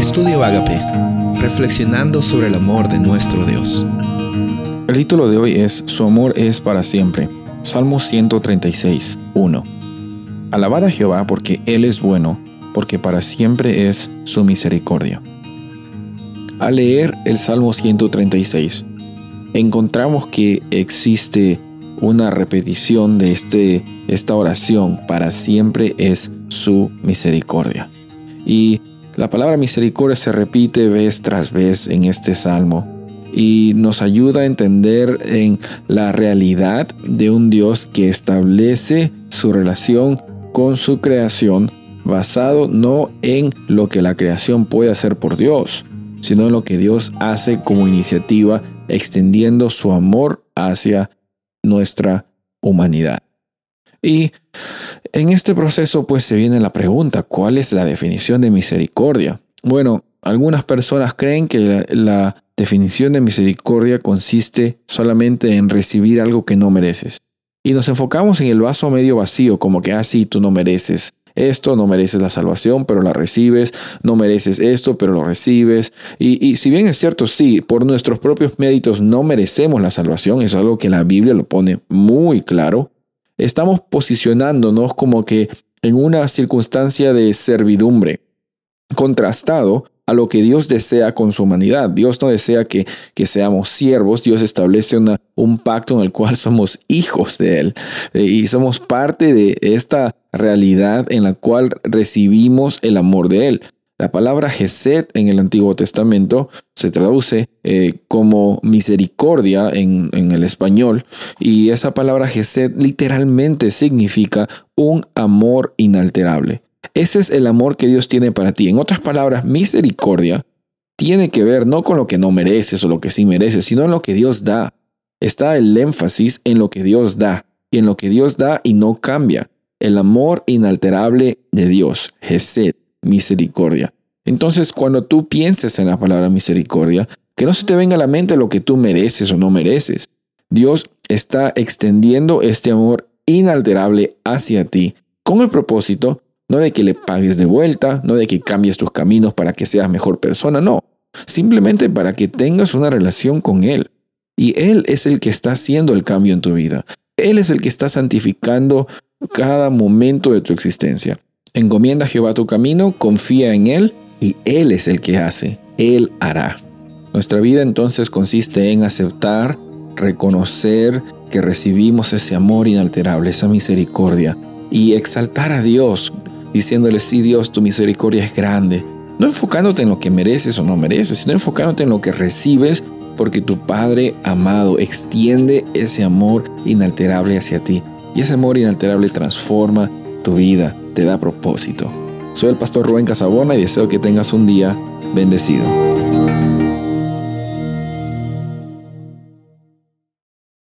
Estudio Agape, reflexionando sobre el amor de nuestro Dios. El título de hoy es Su amor es para siempre. Salmo 136, 1. Alabad a Jehová porque Él es bueno, porque para siempre es su misericordia. Al leer el Salmo 136, encontramos que existe una repetición de este, esta oración, para siempre es su misericordia. Y la palabra misericordia se repite vez tras vez en este salmo y nos ayuda a entender en la realidad de un Dios que establece su relación con su creación basado no en lo que la creación puede hacer por Dios, sino en lo que Dios hace como iniciativa extendiendo su amor hacia nuestra humanidad. Y en este proceso pues se viene la pregunta, ¿cuál es la definición de misericordia? Bueno, algunas personas creen que la, definición de misericordia consiste solamente en recibir algo que no mereces. Y nos enfocamos en el vaso medio vacío, como que así ah, tú no mereces esto, no mereces la salvación, pero la recibes, no mereces esto, pero lo recibes. Y, y, si bien es cierto, sí, por nuestros propios méritos no merecemos la salvación, es algo que la Biblia lo pone muy claro, estamos posicionándonos como que en una circunstancia de servidumbre, contrastado a lo que Dios desea con su humanidad. Dios no desea que, que seamos siervos, Dios establece una, un pacto en el cual somos hijos de Él eh, y somos parte de esta realidad en la cual recibimos el amor de Él. La palabra Gesed en el Antiguo Testamento se traduce eh, como misericordia en, en, el español y esa palabra Gesed literalmente significa un amor inalterable. Ese es el amor que Dios tiene para ti. En otras palabras, misericordia tiene que ver no con lo que no mereces o lo que sí mereces, sino en lo que Dios da. Está el énfasis en lo que Dios da y en lo que Dios da y no cambia. El amor inalterable de Dios, Gesed misericordia. Entonces, cuando tú pienses en la palabra misericordia, que no se te venga a la mente lo que tú mereces o no mereces. Dios está extendiendo este amor inalterable hacia ti con el propósito no de que le pagues de vuelta, no de que cambies tus caminos para que seas mejor persona, no. Simplemente para que tengas una relación con Él. Y Él es el que está haciendo el cambio en tu vida. Él es el que está santificando cada momento de tu existencia. Encomienda a Jehová tu camino, confía en Él y Él es el que hace. Él hará. Nuestra vida entonces consiste en aceptar, reconocer que recibimos ese amor inalterable, esa misericordia y exaltar a Dios, diciéndole, sí Dios, tu misericordia es grande. No enfocándote en lo que mereces o no mereces, sino enfocándote en lo que recibes porque tu Padre amado extiende ese amor inalterable hacia ti. Y ese amor inalterable transforma tu vida, te da propósito. Soy el pastor Rubén Casabona y deseo que tengas un día bendecido.